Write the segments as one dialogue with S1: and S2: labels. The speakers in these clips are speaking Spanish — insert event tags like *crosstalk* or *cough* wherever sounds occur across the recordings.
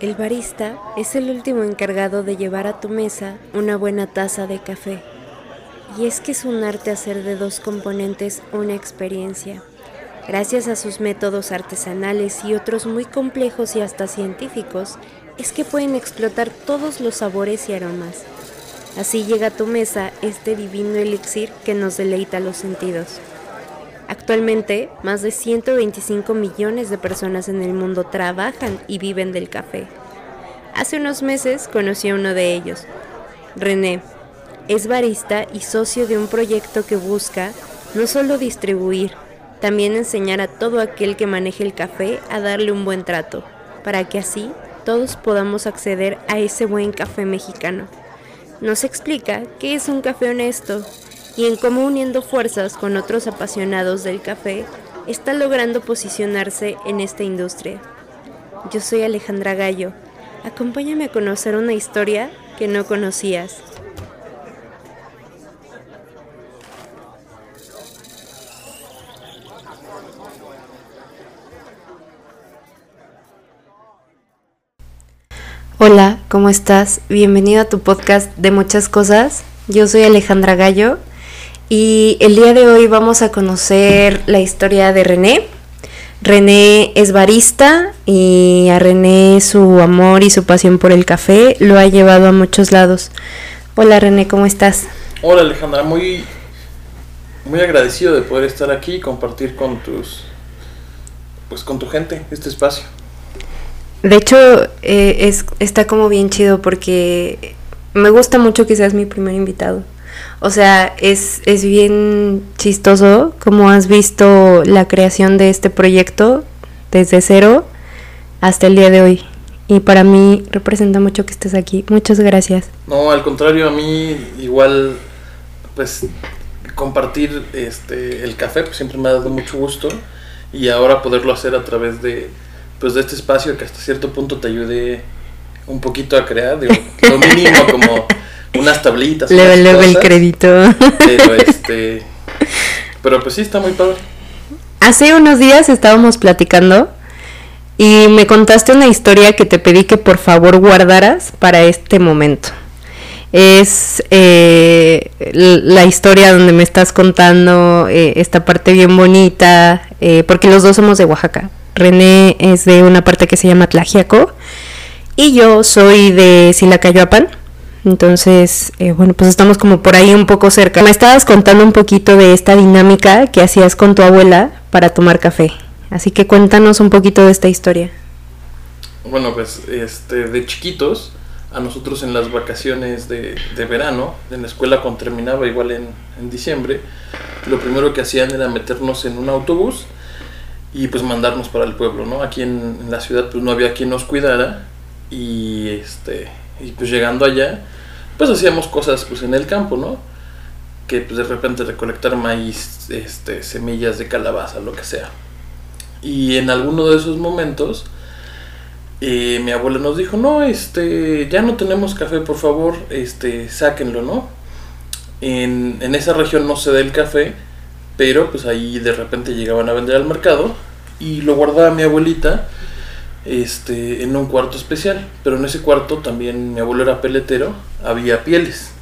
S1: El barista es el último encargado de llevar a tu mesa una buena taza de café. Y es que es un arte hacer de dos componentes una experiencia. Gracias a sus métodos artesanales y otros muy complejos y hasta científicos, es que pueden explotar todos los sabores y aromas. Así llega a tu mesa este divino elixir que nos deleita los sentidos. Actualmente, más de 125 millones de personas en el mundo trabajan y viven del café. Hace unos meses conocí a uno de ellos, René. Es barista y socio de un proyecto que busca no solo distribuir, también enseñar a todo aquel que maneje el café a darle un buen trato, para que así todos podamos acceder a ese buen café mexicano. Nos explica qué es un café honesto y en cómo uniendo fuerzas con otros apasionados del café está logrando posicionarse en esta industria. Yo soy Alejandra Gallo. Acompáñame a conocer una historia que no conocías. Hola, ¿cómo estás? Bienvenido a tu podcast de muchas cosas. Yo soy Alejandra Gallo y el día de hoy vamos a conocer la historia de René. René es barista y a René su amor y su pasión por el café lo ha llevado a muchos lados. Hola René, ¿cómo estás?
S2: Hola Alejandra, muy, muy agradecido de poder estar aquí y compartir con tus pues con tu gente este espacio.
S1: De hecho, eh, es, está como bien chido porque me gusta mucho que seas mi primer invitado. O sea, es, es bien chistoso como has visto la creación de este proyecto desde cero hasta el día de hoy. Y para mí representa mucho que estés aquí. Muchas gracias.
S2: No, al contrario, a mí igual, pues compartir este el café pues, siempre me ha dado mucho gusto y ahora poderlo hacer a través de pues de este espacio que hasta cierto punto te ayude un poquito a crear, digo, lo mínimo como *laughs* unas tablitas.
S1: Le el crédito.
S2: Pero *laughs* este. Pero pues sí, está muy padre.
S1: Hace unos días estábamos platicando y me contaste una historia que te pedí que por favor guardaras para este momento. Es eh, la historia donde me estás contando eh, esta parte bien bonita, eh, porque los dos somos de Oaxaca. René es de una parte que se llama Tlajiaco y yo soy de Silacayoapan entonces, eh, bueno, pues estamos como por ahí un poco cerca. Me estabas contando un poquito de esta dinámica que hacías con tu abuela para tomar café. Así que cuéntanos un poquito de esta historia.
S2: Bueno, pues este, de chiquitos, a nosotros en las vacaciones de, de verano, en la escuela cuando terminaba igual en, diciembre, lo primero que hacían era meternos en un autobús y pues mandarnos para el pueblo, ¿no? Aquí en, en la ciudad pues no había quien nos cuidara y este y pues llegando allá, pues hacíamos cosas pues en el campo, ¿no? Que pues de repente recolectar maíz, este, semillas de calabaza, lo que sea. Y en alguno de esos momentos, eh, mi abuela nos dijo, no, este, ya no tenemos café, por favor, este, sáquenlo, ¿no? En, en esa región no se da el café, pero pues ahí de repente llegaban a vender al mercado y lo guardaba mi abuelita este, en un cuarto especial. Pero en ese cuarto también mi abuelo era peletero, había pieles.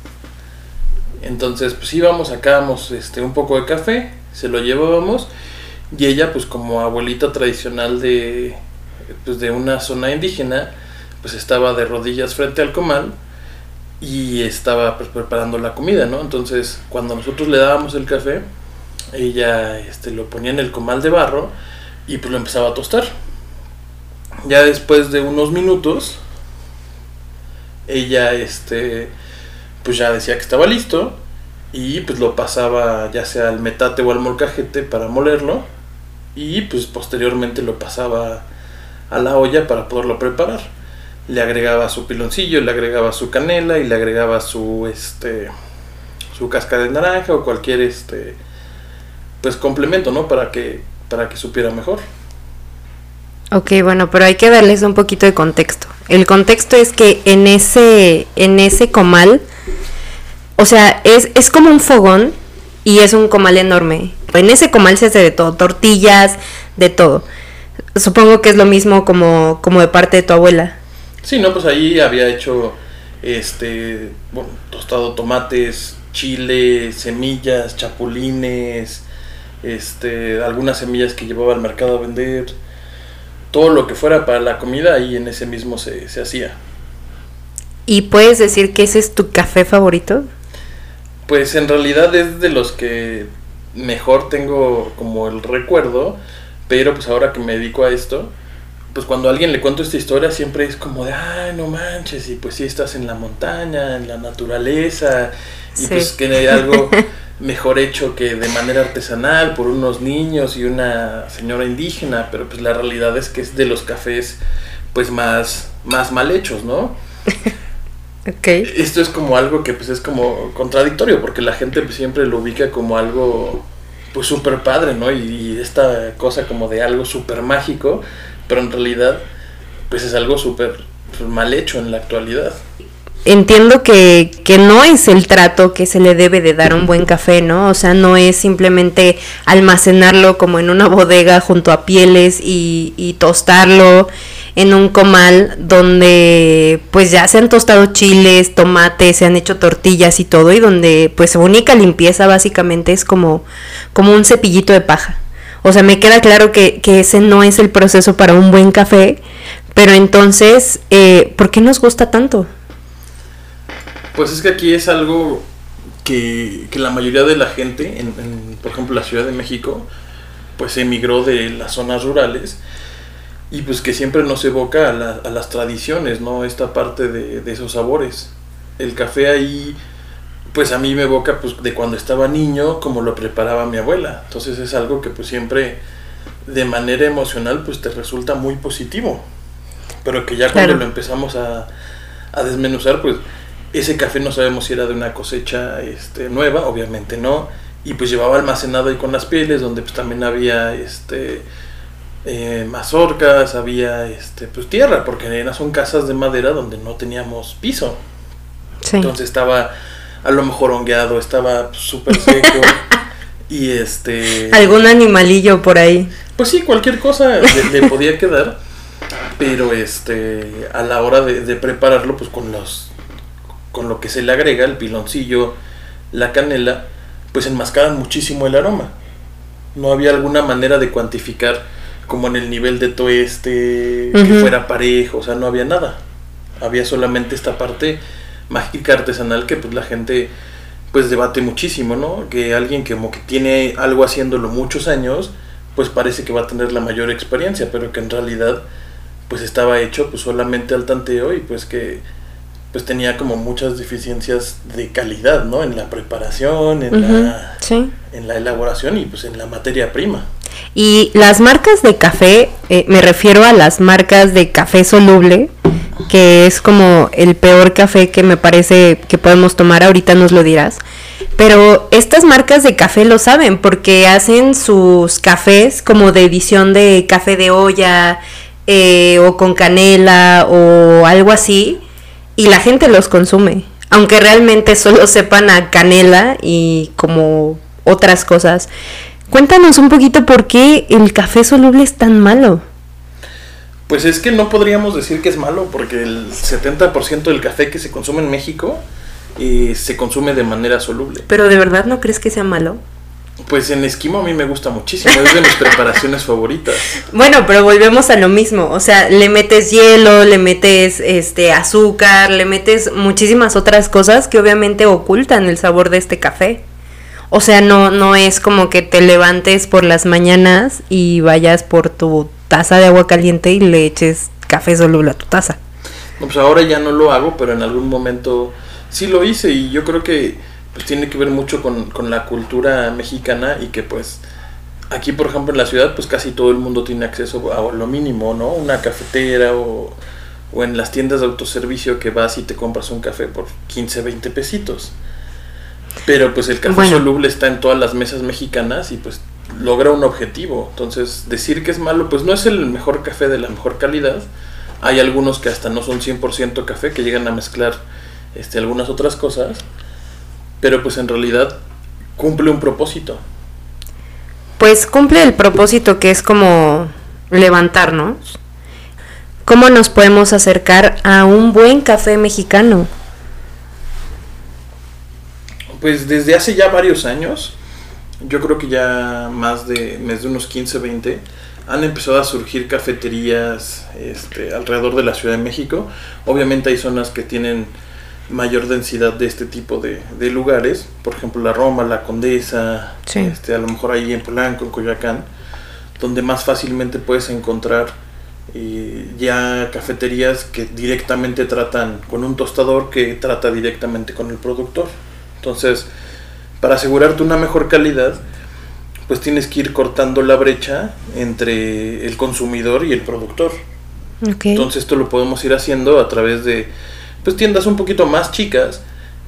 S2: Entonces, pues íbamos, sacábamos este, un poco de café, se lo llevábamos y ella, pues como abuelita tradicional de, pues, de una zona indígena, pues estaba de rodillas frente al comal y estaba pues, preparando la comida, ¿no? Entonces, cuando nosotros le dábamos el café, ella este, lo ponía en el comal de barro y pues lo empezaba a tostar ya después de unos minutos, ella, este, pues ya decía que estaba listo y pues lo pasaba ya sea al metate o al molcajete para molerlo y pues posteriormente lo pasaba a la olla para poderlo preparar. Le agregaba su piloncillo, le agregaba su canela y le agregaba su este su casca de naranja o cualquier este pues complemento, ¿no? Para que para que supiera mejor.
S1: Ok, bueno, pero hay que darles un poquito de contexto. El contexto es que en ese, en ese comal, o sea, es, es como un fogón y es un comal enorme. En ese comal se hace de todo, tortillas, de todo. Supongo que es lo mismo como, como de parte de tu abuela.
S2: Sí, no, pues ahí había hecho este, bueno, tostado tomates, chile, semillas, chapulines, este, algunas semillas que llevaba al mercado a vender, todo lo que fuera para la comida ahí en ese mismo se, se hacía.
S1: ¿Y puedes decir que ese es tu café favorito?
S2: Pues en realidad es de los que mejor tengo como el recuerdo, pero pues ahora que me dedico a esto, pues cuando a alguien le cuento esta historia siempre es como de, ay, no manches, y pues sí estás en la montaña, en la naturaleza, y pues que hay algo *laughs* mejor hecho que de manera artesanal por unos niños y una señora indígena, pero pues la realidad es que es de los cafés pues más, más mal hechos, ¿no? *laughs*
S1: Okay.
S2: Esto es como algo que pues es como contradictorio porque la gente pues, siempre lo ubica como algo pues súper padre, ¿no? Y, y, esta cosa como de algo súper mágico, pero en realidad pues es algo súper pues, mal hecho en la actualidad.
S1: Entiendo que, que, no es el trato que se le debe de dar a un buen café, ¿no? O sea, no es simplemente almacenarlo como en una bodega junto a pieles y, y tostarlo en un comal donde pues ya se han tostado chiles, tomates, se han hecho tortillas y todo y donde pues su única limpieza básicamente es como, como un cepillito de paja. O sea, me queda claro que, que ese no es el proceso para un buen café, pero entonces, eh, ¿por qué nos gusta tanto?
S2: Pues es que aquí es algo que, que la mayoría de la gente, en, en, por ejemplo, la Ciudad de México, pues emigró de las zonas rurales y pues que siempre nos evoca a, la, a las tradiciones, ¿no? Esta parte de, de, esos sabores. El café ahí, pues a mí me evoca pues de cuando estaba niño, como lo preparaba mi abuela. Entonces es algo que pues siempre de manera emocional pues te resulta muy positivo. Pero que ya cuando lo empezamos a, a desmenuzar, pues ese café no sabemos si era de una cosecha este, nueva, obviamente no. Y pues llevaba almacenado ahí con las pieles, donde pues también había este eh, mazorcas, había este, pues tierra, porque eran son casas de madera donde no teníamos piso. Sí. Entonces estaba a lo mejor hongueado, estaba súper seco. *laughs* y este.
S1: Algún animalillo por ahí.
S2: Pues sí, cualquier cosa le, le podía quedar. Pero este. A la hora de, de, prepararlo, pues con los. Con lo que se le agrega, el piloncillo, la canela, pues enmascaran muchísimo el aroma. No había alguna manera de cuantificar como en el nivel de tueste, uh -huh. que fuera parejo, o sea, no había nada. Había solamente esta parte mágica artesanal que pues la gente pues debate muchísimo, ¿no? Que alguien que como que tiene algo haciéndolo muchos años, pues parece que va a tener la mayor experiencia, pero que en realidad pues estaba hecho pues solamente al tanteo y pues que pues tenía como muchas deficiencias de calidad, ¿no? En la preparación, en, uh -huh. la,
S1: sí.
S2: en la elaboración y pues en la materia prima.
S1: Y las marcas de café, eh, me refiero a las marcas de café soluble, que es como el peor café que me parece que podemos tomar, ahorita nos lo dirás. Pero estas marcas de café lo saben porque hacen sus cafés como de edición de café de olla eh, o con canela o algo así y la gente los consume. Aunque realmente solo *laughs* sepan a canela y como otras cosas. Cuéntanos un poquito por qué el café soluble es tan malo.
S2: Pues es que no podríamos decir que es malo, porque el 70% del café que se consume en México eh, se consume de manera soluble.
S1: ¿Pero de verdad no crees que sea malo?
S2: Pues en esquimo a mí me gusta muchísimo, es de mis *laughs* preparaciones favoritas.
S1: Bueno, pero volvemos a lo mismo, o sea, le metes hielo, le metes este azúcar, le metes muchísimas otras cosas que obviamente ocultan el sabor de este café. O sea, no, no es como que te levantes por las mañanas y vayas por tu taza de agua caliente y le eches café soluble a tu taza.
S2: No, pues ahora ya no lo hago, pero en algún momento sí lo hice y yo creo que pues tiene que ver mucho con, con la cultura mexicana y que pues aquí por ejemplo en la ciudad pues casi todo el mundo tiene acceso a lo mínimo, ¿no? Una cafetera o, o en las tiendas de autoservicio que vas y te compras un café por 15, 20 pesitos. Pero pues el café bueno. soluble está en todas las mesas mexicanas y pues logra un objetivo. Entonces, decir que es malo, pues no es el mejor café de la mejor calidad. Hay algunos que hasta no son 100% café, que llegan a mezclar este, algunas otras cosas. Pero pues en realidad cumple un propósito.
S1: Pues cumple el propósito que es como levantarnos. ¿cómo nos podemos acercar a un buen café mexicano?
S2: Pues desde hace ya varios años, yo creo que ya más de, más de unos 15, 20, han empezado a surgir cafeterías este, alrededor de la Ciudad de México. Obviamente hay zonas que tienen mayor densidad de este tipo de, lugares, por ejemplo la Roma, la Condesa, este, a lo mejor ahí en Polanco, en Coyoacán, donde más fácilmente puedes encontrar eh, ya cafeterías que directamente tratan con un tostador que trata directamente con el productor. Entonces, para asegurarte una mejor calidad, pues tienes que ir cortando la brecha entre el consumidor y el productor. Entonces esto lo podemos ir haciendo a través de pues tiendas un poquito más chicas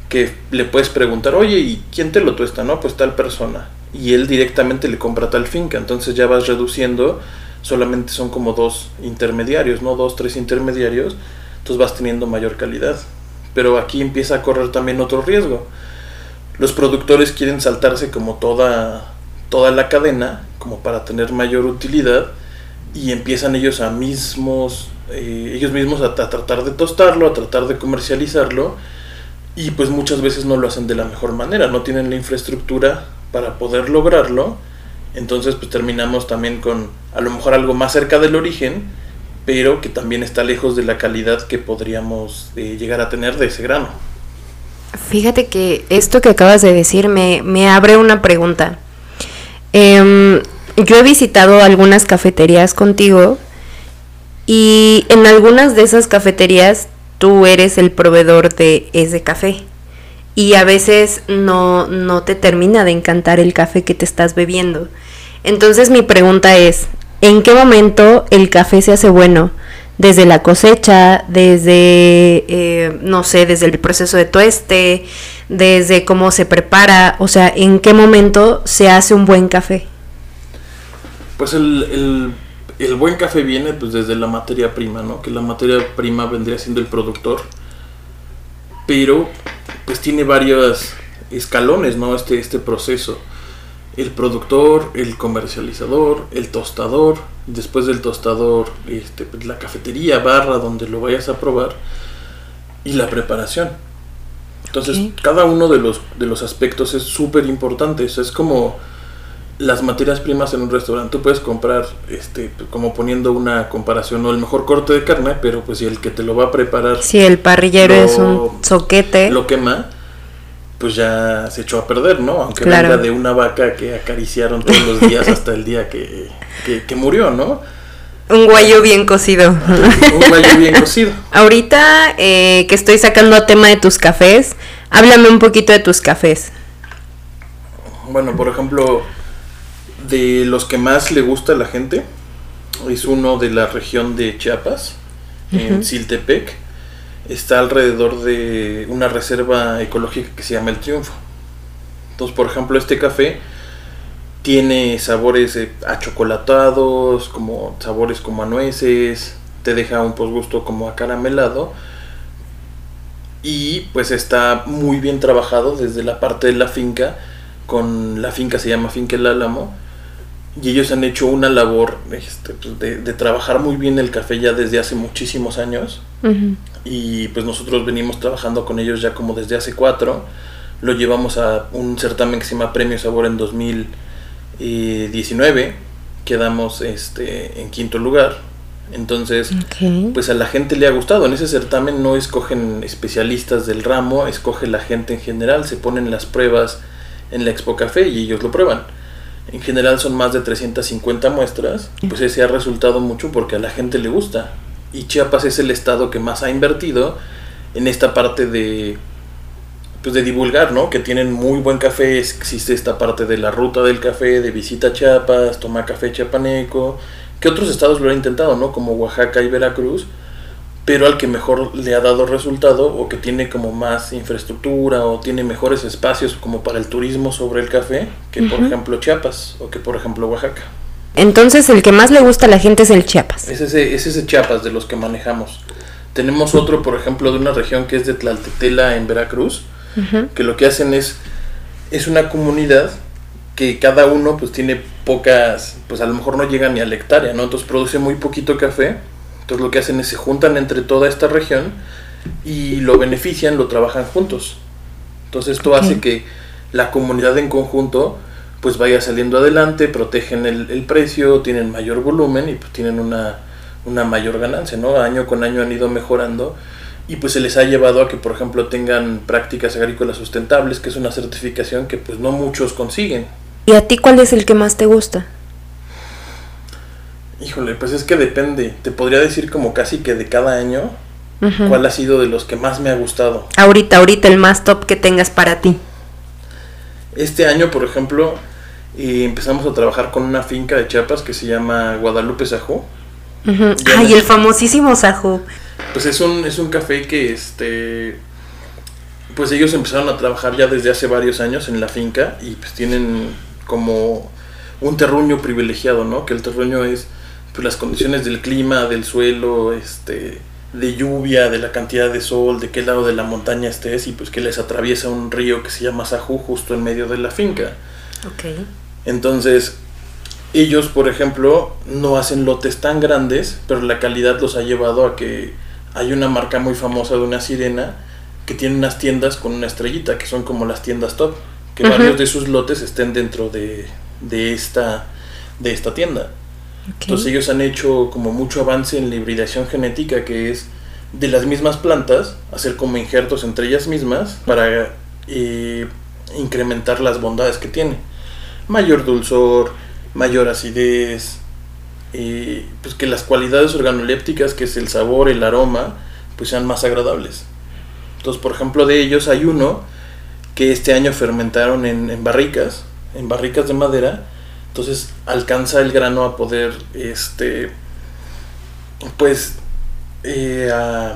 S2: que le puedes preguntar, oye, ¿y quién te lo tuesta? No, pues tal persona. Y él directamente le compra tal finca. Entonces ya vas reduciendo, solamente son como dos intermediarios, ¿no? Dos, tres intermediarios. Entonces vas teniendo mayor calidad. Pero aquí empieza a correr también otro riesgo. Los productores quieren saltarse como toda, toda la cadena, como para tener mayor utilidad. Y empiezan ellos a mismos eh, ellos mismos a, tratar de tostarlo, a tratar de comercializarlo y pues muchas veces no lo hacen de la mejor manera, no tienen la infraestructura para poder lograrlo, entonces pues terminamos también con a lo mejor algo más cerca del origen, pero que también está lejos de la calidad que podríamos eh, llegar a tener de ese grano.
S1: Fíjate que esto que acabas de decir me, me abre una pregunta. Em, yo he visitado algunas cafeterías contigo y en algunas de esas cafeterías tú eres el proveedor de ese café. Y a veces no, no te termina de encantar el café que te estás bebiendo. Entonces mi pregunta es, ¿en qué momento el café se hace bueno? Desde la cosecha, desde, eh, no sé, desde el proceso de tueste, desde cómo se prepara, o sea, ¿en qué momento se hace un buen café?
S2: Pues el el buen café viene pues desde la materia prima, ¿no? Que la materia prima vendría siendo el productor. Pero pues tiene varios escalones, ¿no? Este, este proceso. El productor, el comercializador, el tostador, después del tostador, este, pues, la cafetería, barra, donde lo vayas a probar, y la preparación. Entonces, cada uno de los, de los aspectos es súper importante. es como las materias primas en un restaurante. Tú puedes comprar, este, como poniendo una comparación, no el mejor corte de carne, pero pues si el que te lo va a preparar.
S1: Si el parrillero es un soquete.
S2: Lo quema, pues ya se echó a perder, ¿no? Aunque venga de una vaca que acariciaron todos los días *laughs* hasta el día que, que, murió, ¿no?
S1: Un guayo bien cocido.
S2: Un guayo bien cocido. *laughs*
S1: Ahorita eh, que estoy sacando a tema de tus cafés, háblame un poquito de tus cafés.
S2: Bueno, por ejemplo, de los que más le gusta a la gente es uno de la región de Chiapas, en Siltepec. Está alrededor de una reserva ecológica que se llama El Triunfo. Entonces, por ejemplo, este café tiene sabores achocolatados, como sabores como a nueces, te deja un posgusto como acaramelado y pues está muy bien trabajado desde la parte de la finca con la finca se llama Finca El Álamo y ellos han hecho una labor este, pues, de, trabajar muy bien el café ya desde hace muchísimos años. Y pues nosotros venimos trabajando con ellos ya como desde hace cuatro. Lo llevamos a un certamen que se llama Premio Sabor en 2019 quedamos este en quinto lugar. Entonces pues a la gente le ha gustado. En ese certamen no escogen especialistas del ramo escoge la gente en general se ponen las pruebas en la Expo Café y ellos lo prueban en general son más de 350 muestras, pues ese ha resultado mucho porque a la gente le gusta. Y Chiapas es el estado que más ha invertido en esta parte de pues de divulgar, ¿no? Que tienen muy buen café, existe esta parte de la ruta del café, de visita a Chiapas, toma café chiapaneco, que otros estados lo han intentado, ¿no? Como Oaxaca y Veracruz, pero al que mejor le ha dado resultado o que tiene como más infraestructura o tiene mejores espacios como para el turismo sobre el café que por ejemplo Chiapas o que por ejemplo Oaxaca.
S1: Entonces el que más le gusta a la gente es el Chiapas.
S2: Es ese, es ese Chiapas de los que manejamos. Tenemos otro, por ejemplo, de una región que es de Tlaltetela en Veracruz, que lo que hacen es, es una comunidad que cada uno pues tiene pocas, pues a lo mejor no llega ni a la hectárea, ¿no? Entonces produce muy poquito café Entonces lo que hacen es se juntan entre toda esta región y lo benefician, lo trabajan juntos. Entonces esto hace que la comunidad en conjunto pues vaya saliendo adelante, protegen el, el precio, tienen mayor volumen y pues tienen una, una mayor ganancia, ¿no? Año con año han ido mejorando y pues se les ha llevado a que por ejemplo tengan prácticas agrícolas sustentables, que es una certificación que pues no muchos consiguen.
S1: ¿Y a ti cuál es el que más te gusta?
S2: Híjole, pues es que depende. Te podría decir como casi que de cada año cuál ha sido de los que más me ha gustado.
S1: Ahorita, ahorita el más top que tengas para ti.
S2: Este año, por ejemplo, eh, empezamos a trabajar con una finca de Chiapas que se llama Guadalupe Sajú.
S1: Ay, el famosísimo Sajú.
S2: Pues es un, es un café que este pues ellos empezaron a trabajar ya desde hace varios años en la finca y pues tienen como un terruño privilegiado, ¿no? Que el terruño es pues, las condiciones del clima, del suelo, este, de lluvia, de la cantidad de sol, de qué lado de la montaña estés y pues que les atraviesa un río que se llama Sajú justo en medio de la finca.
S1: Ok.
S2: Entonces, ellos, por ejemplo, no hacen lotes tan grandes, pero la calidad los ha llevado a que hay una marca muy famosa de una sirena que tiene unas tiendas con una estrellita, que son como las tiendas top, que varios de sus lotes estén dentro de, de, esta, de esta tienda. Entonces ellos han hecho como mucho avance en la hibridación genética, que es de las mismas plantas, hacer como injertos entre ellas mismas para eh, incrementar las bondades que tiene. Mayor dulzor, mayor acidez, eh, pues que las cualidades organolépticas, que es el sabor, el aroma, pues sean más agradables. Entonces, por ejemplo, de ellos hay uno que este año fermentaron en, barricas, en barricas de madera, entonces alcanza el grano a poder, este, pues, eh, a,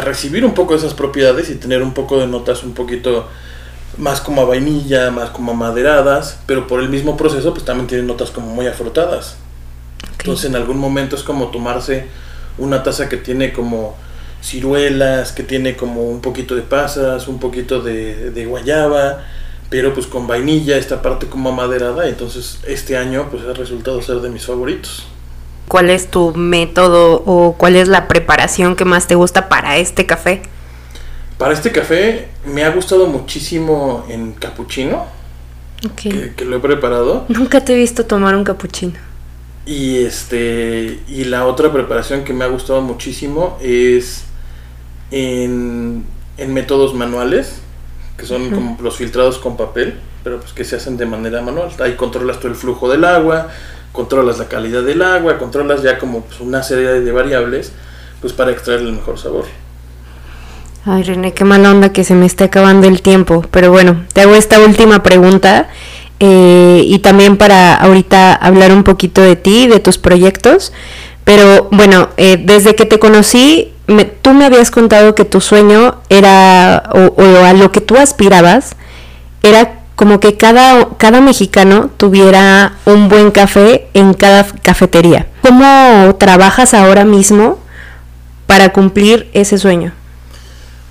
S2: recibir un poco de esas propiedades y tener un poco de notas un poquito más como a vainilla, más como a maderadas, pero por el mismo proceso pues también tiene notas como muy afrutadas. Entonces en algún momento es como tomarse una taza que tiene como ciruelas, que tiene como un poquito de pasas, un poquito de, de guayaba, pero pues con vainilla, esta parte como amaderada, entonces este año pues ha resultado ser de mis favoritos.
S1: ¿Cuál es tu método o cuál es la preparación que más te gusta para este café?
S2: Para este café me ha gustado muchísimo en capuchino, que, que, lo he preparado. *laughs*
S1: Nunca te he visto tomar un capuchino.
S2: Y este y la otra preparación que me ha gustado muchísimo es en, en métodos manuales que son como los filtrados con papel, pero pues que se hacen de manera manual. Ahí controlas todo el flujo del agua, controlas la calidad del agua, controlas ya como pues, una serie de variables, pues para extraer el mejor sabor.
S1: Ay, René, qué mala onda que se me esté acabando el tiempo. Pero bueno, te hago esta última pregunta eh, y también para ahorita hablar un poquito de ti, de tus proyectos. Pero bueno, eh, desde que te conocí, tú me habías contado que tu sueño era, o, a lo que tú aspirabas, era como que cada, cada mexicano tuviera un buen café en cada cafetería. ¿Cómo trabajas ahora mismo para cumplir ese sueño?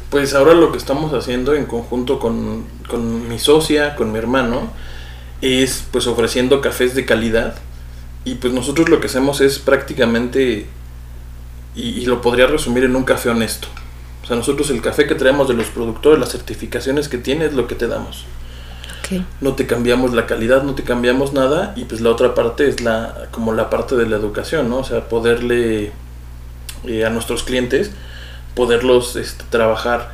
S2: Pues ahora lo que estamos haciendo en conjunto con, con mi socia, con mi hermano, es pues ofreciendo cafés de calidad y pues nosotros lo que hacemos es prácticamente y, lo podría resumir en un café honesto. O sea, nosotros el café que traemos de los productores, las certificaciones que tiene es lo que te damos. No te cambiamos la calidad, no te cambiamos nada y pues la otra parte es la como la parte de la educación, ¿no? O sea, poderle eh, a nuestros clientes poderlos este, trabajar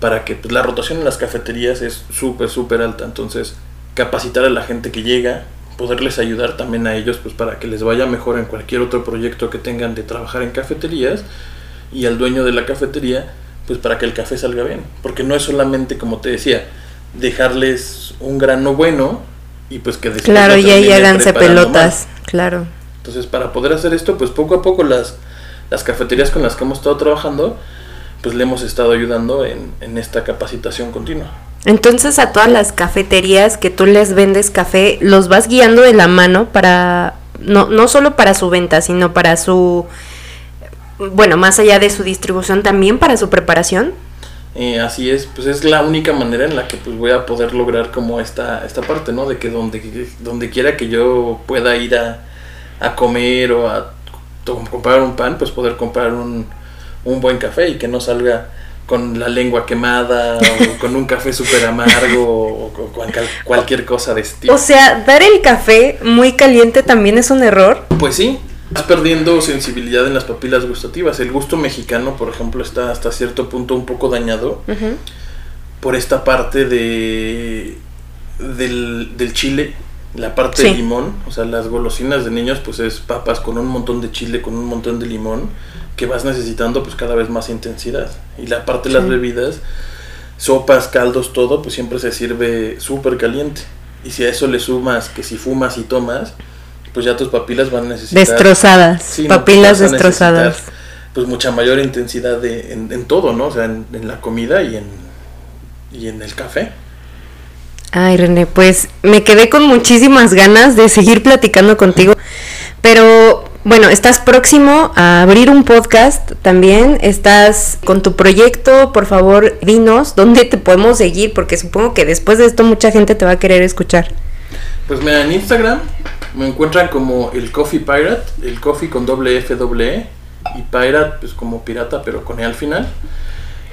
S2: para que pues, la rotación en las cafeterías es súper, súper alta. Entonces, capacitar a la gente que llega, poderles ayudar también a ellos pues para que les vaya mejor en cualquier otro proyecto que tengan de trabajar en cafeterías y al dueño de la cafetería pues para que el café salga bien. Porque no es solamente como te decía dejarles un grano bueno y pues que
S1: después claro y ahí háganse pelotas claro.
S2: Entonces para poder hacer esto pues poco a poco las las cafeterías con las que hemos estado trabajando pues le hemos estado ayudando en, en esta capacitación continua
S1: entonces a todas las cafeterías que tú les vendes café, los vas guiando de la mano para, no, no solo para su venta, sino para su, bueno, más allá de su distribución, también para su preparación.
S2: Eh, así es, pues es la única manera en la que pues voy a poder lograr como esta, esta parte, ¿no? De que donde, donde quiera que yo pueda ir a, a comer o a comprar un pan, pues poder comprar un, un buen café y que no salga con la lengua quemada o *laughs* con un café súper amargo o, con cualquier cosa de estilo.
S1: O sea, dar el café muy caliente también es un error.
S2: Pues sí, Estás perdiendo sensibilidad en las papilas gustativas. El gusto mexicano, por ejemplo, está hasta cierto punto un poco dañado por esta parte de del, del chile, la parte de limón. O sea, las golosinas de niños, pues es papas con un montón de chile, con un montón de limón, que vas necesitando pues cada vez más intensidad. Y la parte de las bebidas, sopas, caldos, todo, pues siempre se sirve súper caliente. Y si a eso le sumas que si fumas y tomas, pues ya tus papilas van a necesitar...
S1: Destrozadas, papilas destrozadas.
S2: Pues mucha mayor intensidad de, en, todo, ¿no? O sea, en, la comida y en, y en el café.
S1: Ay, René, pues me quedé con muchísimas ganas de seguir platicando contigo, pero bueno, estás próximo a abrir un podcast también, estás con tu proyecto, por favor, dinos dónde te podemos seguir, porque supongo que después de esto mucha gente te va a querer escuchar.
S2: Pues mira, en Instagram me encuentran como el Coffee Pirate, el Coffee con doble F doble E y Pirate pues como pirata pero con E al final.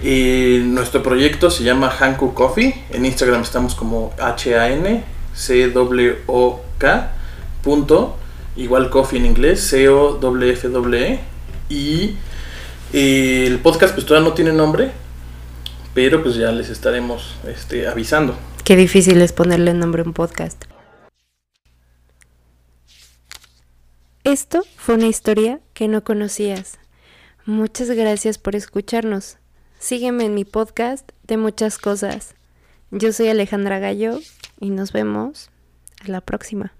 S2: Y nuestro proyecto se llama Hanku Coffee. En Instagram estamos como H-A-N C W O K punto igual coffee en inglés C O W F W E y el podcast pues todavía no tiene nombre pero pues ya les estaremos este, avisando.
S1: Qué difícil es ponerle nombre a un podcast. Esto fue una historia que no conocías. Muchas gracias por escucharnos. Sígueme en mi podcast de muchas cosas. Yo soy Alejandra Gallo y nos vemos a la próxima.